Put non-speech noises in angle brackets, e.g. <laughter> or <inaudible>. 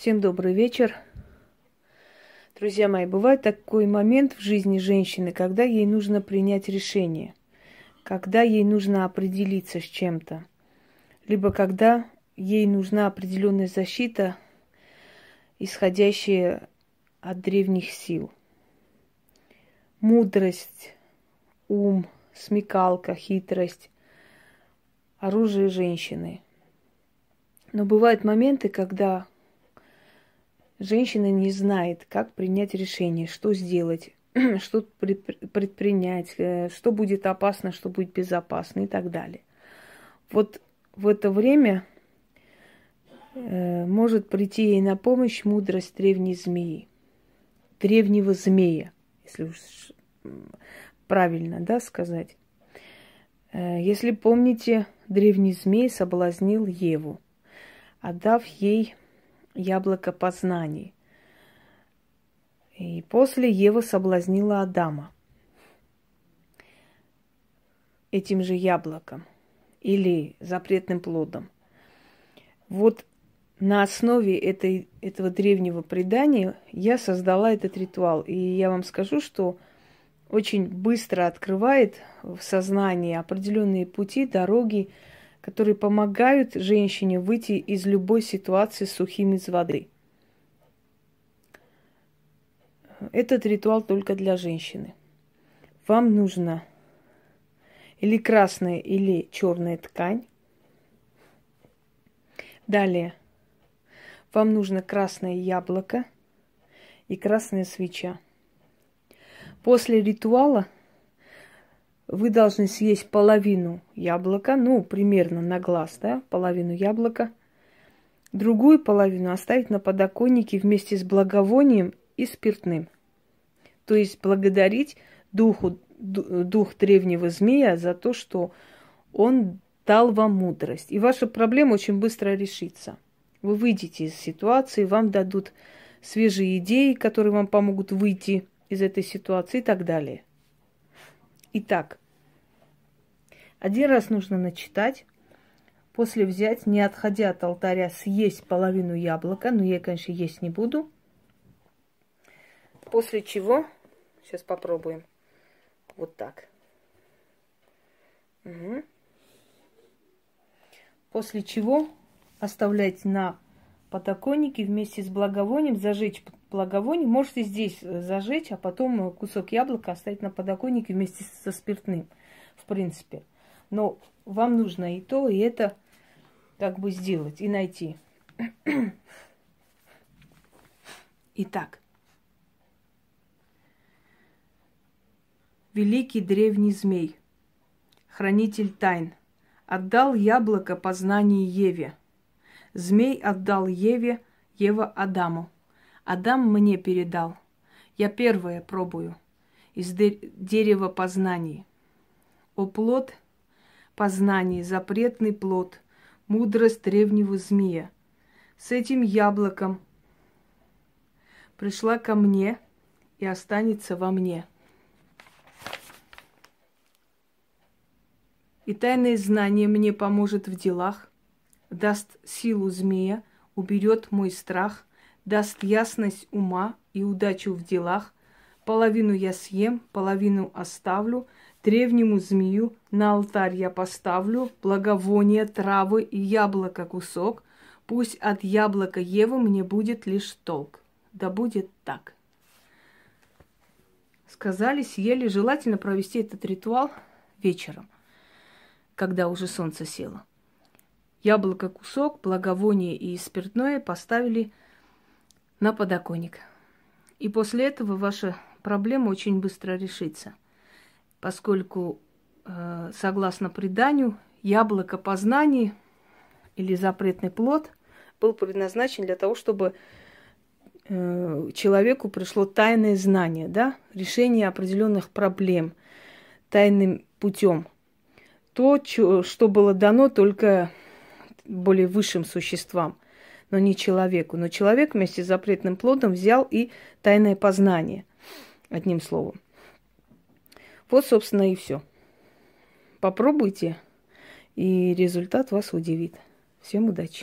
Всем добрый вечер. Друзья мои, бывает такой момент в жизни женщины, когда ей нужно принять решение, когда ей нужно определиться с чем-то, либо когда ей нужна определенная защита, исходящая от древних сил. Мудрость, ум, смекалка, хитрость, оружие женщины. Но бывают моменты, когда женщина не знает, как принять решение, что сделать, <clears throat> что предпринять, э, что будет опасно, что будет безопасно и так далее. Вот в это время э, может прийти ей на помощь мудрость древней змеи, древнего змея, если уж правильно, да, сказать. Э, если помните, древний змей соблазнил Еву, отдав ей яблоко познаний. И после Ева соблазнила Адама этим же яблоком или запретным плодом. Вот на основе этой, этого древнего предания я создала этот ритуал. И я вам скажу, что очень быстро открывает в сознании определенные пути, дороги, которые помогают женщине выйти из любой ситуации сухим из воды. Этот ритуал только для женщины. Вам нужно или красная, или черная ткань. Далее вам нужно красное яблоко и красная свеча. После ритуала вы должны съесть половину яблока, ну, примерно на глаз, да, половину яблока. Другую половину оставить на подоконнике вместе с благовонием и спиртным. То есть благодарить духу, дух древнего змея за то, что он дал вам мудрость. И ваша проблема очень быстро решится. Вы выйдете из ситуации, вам дадут свежие идеи, которые вам помогут выйти из этой ситуации и так далее. Итак, один раз нужно начитать, после взять, не отходя от алтаря, съесть половину яблока, но я, конечно, есть не буду. После чего, сейчас попробуем, вот так. Угу. После чего оставлять на подоконнике вместе с благовонием, зажечь благовоние. Можете здесь э, зажечь, а потом э, кусок яблока оставить на подоконнике вместе со спиртным, в принципе. Но вам нужно и то, и это как бы сделать, и найти. <clears throat> Итак, великий древний змей, хранитель тайн, отдал яблоко познанию Еве. Змей отдал Еве, Ева Адаму. Адам мне передал. Я первое пробую из дерева познаний. О плод познаний, запретный плод, мудрость древнего змея. С этим яблоком пришла ко мне и останется во мне. И тайное знание мне поможет в делах, даст силу змея, уберет мой страх – даст ясность ума и удачу в делах. Половину я съем, половину оставлю, древнему змею на алтарь я поставлю, благовония, травы и яблоко кусок. Пусть от яблока Евы мне будет лишь толк. Да будет так. Сказали, съели. Желательно провести этот ритуал вечером, когда уже солнце село. Яблоко кусок, благовоние и спиртное поставили на подоконник. И после этого ваша проблема очень быстро решится, поскольку, э, согласно преданию, яблоко познаний или запретный плод был предназначен для того, чтобы э, человеку пришло тайное знание, да, решение определенных проблем тайным путем. То, что было дано только более высшим существам – но не человеку. Но человек вместе с запретным плодом взял и тайное познание, одним словом. Вот, собственно, и все. Попробуйте, и результат вас удивит. Всем удачи!